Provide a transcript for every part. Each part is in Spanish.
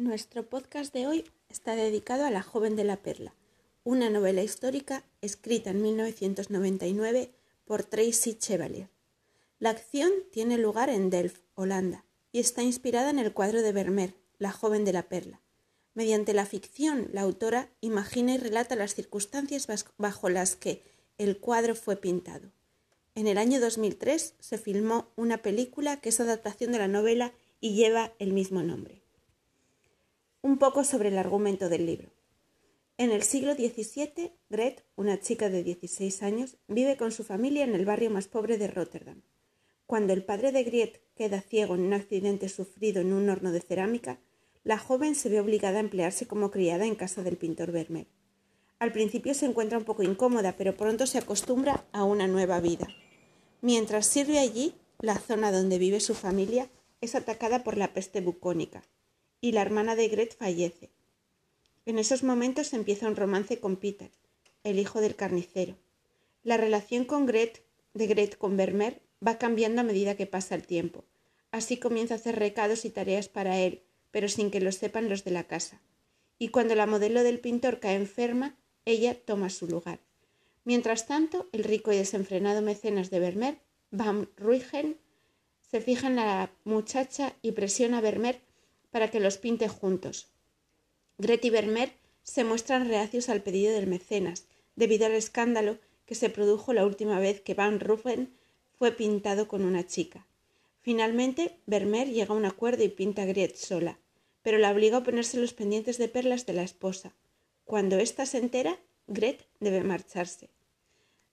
Nuestro podcast de hoy está dedicado a La joven de la perla, una novela histórica escrita en 1999 por Tracy Chevalier. La acción tiene lugar en Delft, Holanda, y está inspirada en el cuadro de Vermeer, La joven de la perla. Mediante la ficción, la autora imagina y relata las circunstancias bajo las que el cuadro fue pintado. En el año 2003 se filmó una película que es adaptación de la novela y lleva el mismo nombre un poco sobre el argumento del libro. En el siglo XVII, Gret, una chica de 16 años, vive con su familia en el barrio más pobre de Rotterdam. Cuando el padre de Gret queda ciego en un accidente sufrido en un horno de cerámica, la joven se ve obligada a emplearse como criada en casa del pintor Vermeer. Al principio se encuentra un poco incómoda, pero pronto se acostumbra a una nueva vida. Mientras sirve allí, la zona donde vive su familia es atacada por la peste bucónica, y la hermana de Gret fallece. En esos momentos empieza un romance con Peter, el hijo del carnicero. La relación con Gret, de Gret con Vermeer va cambiando a medida que pasa el tiempo. Así comienza a hacer recados y tareas para él, pero sin que lo sepan los de la casa. Y cuando la modelo del pintor cae enferma, ella toma su lugar. Mientras tanto, el rico y desenfrenado mecenas de Vermeer, Van Ruygen, se fija en la muchacha y presiona a Vermeer para que los pinte juntos. Gret y Vermeer se muestran reacios al pedido del mecenas, debido al escándalo que se produjo la última vez que Van Ruffen fue pintado con una chica. Finalmente, Vermeer llega a un acuerdo y pinta a Gret sola, pero la obliga a ponerse los pendientes de perlas de la esposa. Cuando ésta se entera, Gret debe marcharse.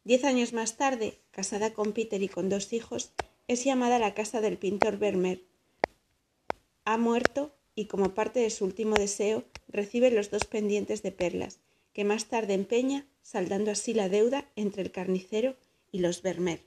Diez años más tarde, casada con Peter y con dos hijos, es llamada a la casa del pintor Vermeer, ha muerto y como parte de su último deseo recibe los dos pendientes de perlas, que más tarde empeña, saldando así la deuda entre el carnicero y los Vermeer.